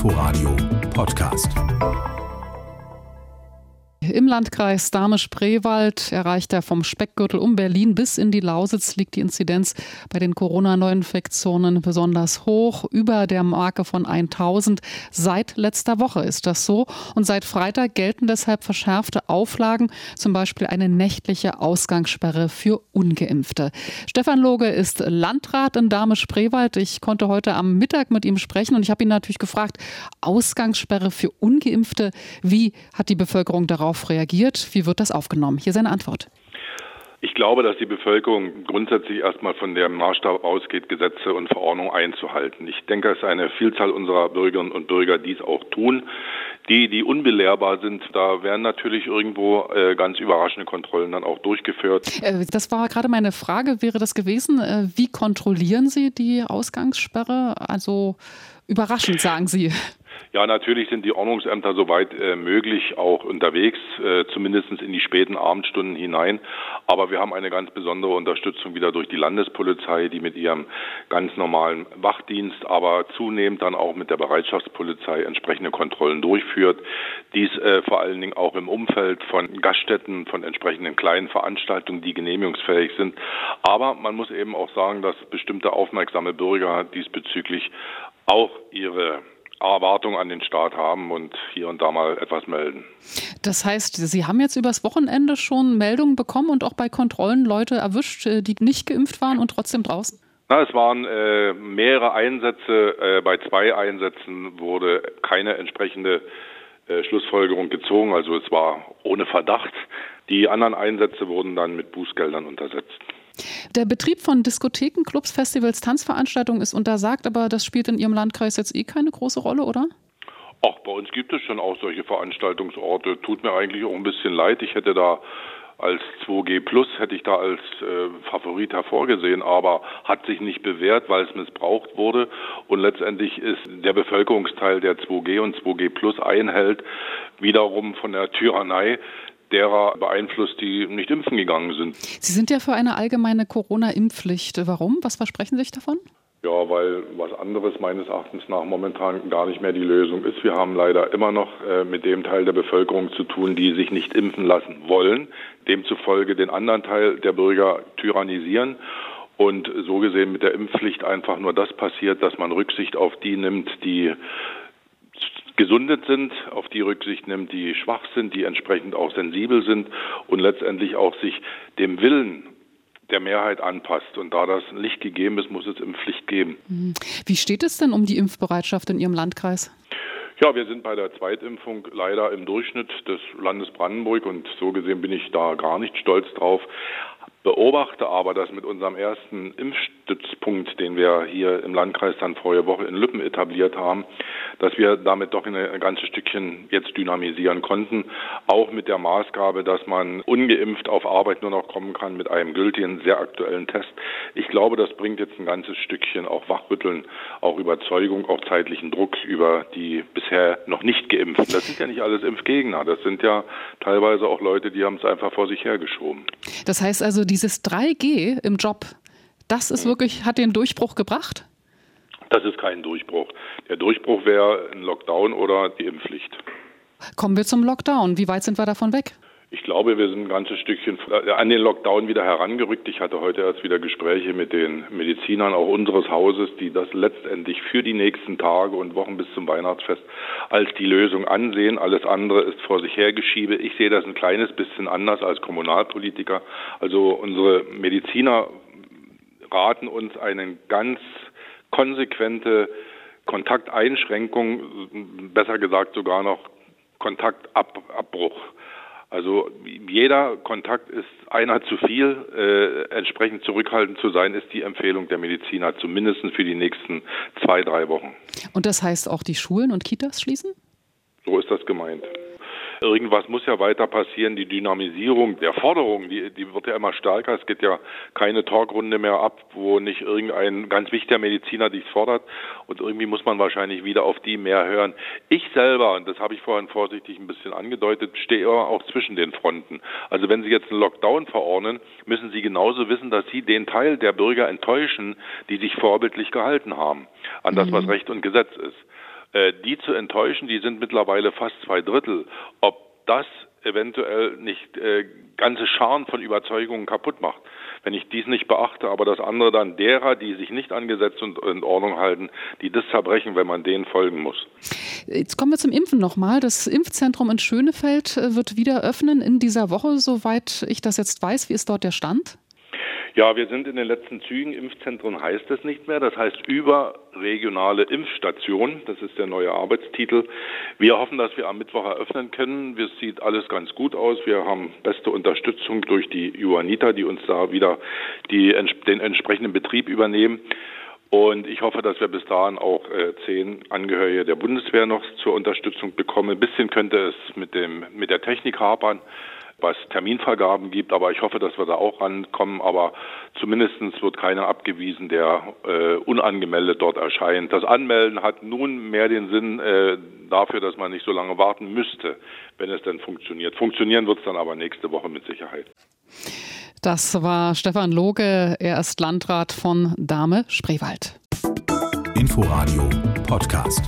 Inforadio Podcast. Im Landkreis Dahme-Spreewald erreicht er vom Speckgürtel um Berlin bis in die Lausitz liegt die Inzidenz bei den Corona-Neuinfektionen besonders hoch, über der Marke von 1000. Seit letzter Woche ist das so. Und seit Freitag gelten deshalb verschärfte Auflagen, zum Beispiel eine nächtliche Ausgangssperre für Ungeimpfte. Stefan Loge ist Landrat in Dahme-Spreewald. Ich konnte heute am Mittag mit ihm sprechen und ich habe ihn natürlich gefragt, Ausgangssperre für Ungeimpfte, wie hat die Bevölkerung darauf darauf reagiert? Wie wird das aufgenommen? Hier seine Antwort. Ich glaube, dass die Bevölkerung grundsätzlich erstmal von dem Maßstab ausgeht, Gesetze und Verordnungen einzuhalten. Ich denke, ist eine Vielzahl unserer Bürgerinnen und Bürger, die es auch tun. Die, die unbelehrbar sind, da werden natürlich irgendwo äh, ganz überraschende Kontrollen dann auch durchgeführt. Äh, das war gerade meine Frage, wäre das gewesen, äh, wie kontrollieren Sie die Ausgangssperre? Also überraschend, sagen Sie. Ja, natürlich sind die Ordnungsämter soweit äh, möglich auch unterwegs, äh, zumindest in die späten Abendstunden hinein. Aber wir haben eine ganz besondere Unterstützung wieder durch die Landespolizei, die mit ihrem ganz normalen Wachdienst, aber zunehmend dann auch mit der Bereitschaftspolizei entsprechende Kontrollen durchführt. Dies äh, vor allen Dingen auch im Umfeld von Gaststätten, von entsprechenden kleinen Veranstaltungen, die genehmigungsfähig sind. Aber man muss eben auch sagen, dass bestimmte aufmerksame Bürger diesbezüglich auch ihre Erwartungen an den Staat haben und hier und da mal etwas melden. Das heißt, Sie haben jetzt übers Wochenende schon Meldungen bekommen und auch bei Kontrollen Leute erwischt, äh, die nicht geimpft waren und trotzdem draußen? Na, es waren äh, mehrere Einsätze. Äh, bei zwei Einsätzen wurde keine entsprechende äh, Schlussfolgerung gezogen. Also es war ohne Verdacht. Die anderen Einsätze wurden dann mit Bußgeldern untersetzt. Der Betrieb von Diskotheken, Clubs, Festivals, Tanzveranstaltungen ist untersagt, aber das spielt in Ihrem Landkreis jetzt eh keine große Rolle, oder? Ach, bei uns gibt es schon auch solche Veranstaltungsorte. Tut mir eigentlich auch ein bisschen leid. Ich hätte da als 2G Plus hätte ich da als äh, Favorit hervorgesehen, aber hat sich nicht bewährt, weil es missbraucht wurde. Und letztendlich ist der Bevölkerungsteil, der 2G und 2G Plus einhält, wiederum von der Tyrannei derer beeinflusst, die nicht impfen gegangen sind. Sie sind ja für eine allgemeine Corona-Impfpflicht. Warum? Was versprechen Sie sich davon? Ja, weil was anderes meines Erachtens nach momentan gar nicht mehr die Lösung ist. Wir haben leider immer noch äh, mit dem Teil der Bevölkerung zu tun, die sich nicht impfen lassen wollen, demzufolge den anderen Teil der Bürger tyrannisieren und so gesehen mit der Impfpflicht einfach nur das passiert, dass man Rücksicht auf die nimmt, die gesundet sind, auf die Rücksicht nimmt, die schwach sind, die entsprechend auch sensibel sind und letztendlich auch sich dem Willen der Mehrheit anpasst. Und da das nicht gegeben ist, muss es Impfpflicht geben. Mhm. Wie steht es denn um die Impfbereitschaft in Ihrem Landkreis? Ja, wir sind bei der Zweitimpfung leider im Durchschnitt des Landes Brandenburg und so gesehen bin ich da gar nicht stolz drauf. Beobachte aber, dass mit unserem ersten Impfstützpunkt, den wir hier im Landkreis dann vorige Woche in Lüppen etabliert haben, dass wir damit doch ein ganzes Stückchen jetzt dynamisieren konnten. Auch mit der Maßgabe, dass man ungeimpft auf Arbeit nur noch kommen kann mit einem gültigen, sehr aktuellen Test. Ich glaube, das bringt jetzt ein ganzes Stückchen auch Wachrütteln, auch Überzeugung, auch zeitlichen Druck über die bisher noch nicht geimpften. Das sind ja nicht alles Impfgegner. Das sind ja teilweise auch Leute, die haben es einfach vor sich hergeschoben. Das heißt also, dieses 3G im Job, das ist wirklich, hat den Durchbruch gebracht? Das ist kein Durchbruch. Der Durchbruch wäre ein Lockdown oder die Impfpflicht. Kommen wir zum Lockdown. Wie weit sind wir davon weg? Ich glaube, wir sind ein ganzes Stückchen an den Lockdown wieder herangerückt. Ich hatte heute erst wieder Gespräche mit den Medizinern auch unseres Hauses, die das letztendlich für die nächsten Tage und Wochen bis zum Weihnachtsfest als die Lösung ansehen. Alles andere ist vor sich hergeschiebe. Ich sehe das ein kleines bisschen anders als Kommunalpolitiker. Also unsere Mediziner raten uns einen ganz konsequente Kontakteinschränkung, besser gesagt sogar noch Kontaktabbruch. Also jeder Kontakt ist einer zu viel. Äh, entsprechend zurückhaltend zu sein, ist die Empfehlung der Mediziner, zumindest für die nächsten zwei, drei Wochen. Und das heißt auch die Schulen und Kitas schließen? So ist das gemeint. Irgendwas muss ja weiter passieren. Die Dynamisierung der Forderungen, die, die wird ja immer stärker. Es geht ja keine Talkrunde mehr ab, wo nicht irgendein ganz wichtiger Mediziner dies fordert. Und irgendwie muss man wahrscheinlich wieder auf die mehr hören. Ich selber, und das habe ich vorhin vorsichtig ein bisschen angedeutet, stehe immer auch zwischen den Fronten. Also wenn Sie jetzt einen Lockdown verordnen, müssen Sie genauso wissen, dass Sie den Teil der Bürger enttäuschen, die sich vorbildlich gehalten haben an das, was mhm. Recht und Gesetz ist. Äh, die zu enttäuschen, die sind mittlerweile fast zwei Drittel. Ob das eventuell nicht äh, ganze Scharen von Überzeugungen kaputt macht. Wenn ich dies nicht beachte, aber das andere dann derer, die sich nicht an Gesetz und in Ordnung halten, die das zerbrechen, wenn man denen folgen muss. Jetzt kommen wir zum Impfen nochmal. Das Impfzentrum in Schönefeld äh, wird wieder öffnen in dieser Woche, soweit ich das jetzt weiß. Wie ist dort der Stand? Ja, wir sind in den letzten Zügen. Impfzentren heißt es nicht mehr. Das heißt überregionale Impfstation. Das ist der neue Arbeitstitel. Wir hoffen, dass wir am Mittwoch eröffnen können. Es sieht alles ganz gut aus. Wir haben beste Unterstützung durch die Juanita, die uns da wieder die, den entsprechenden Betrieb übernehmen. Und ich hoffe, dass wir bis dahin auch äh, zehn Angehörige der Bundeswehr noch zur Unterstützung bekommen. Ein bisschen könnte es mit dem mit der Technik hapern was Terminvergaben gibt, aber ich hoffe, dass wir da auch rankommen. Aber zumindest wird keiner abgewiesen, der äh, unangemeldet dort erscheint. Das Anmelden hat nun mehr den Sinn äh, dafür, dass man nicht so lange warten müsste, wenn es denn funktioniert. Funktionieren wird es dann aber nächste Woche mit Sicherheit. Das war Stefan Loge, er ist Landrat von Dahme Spreewald. Inforadio Podcast.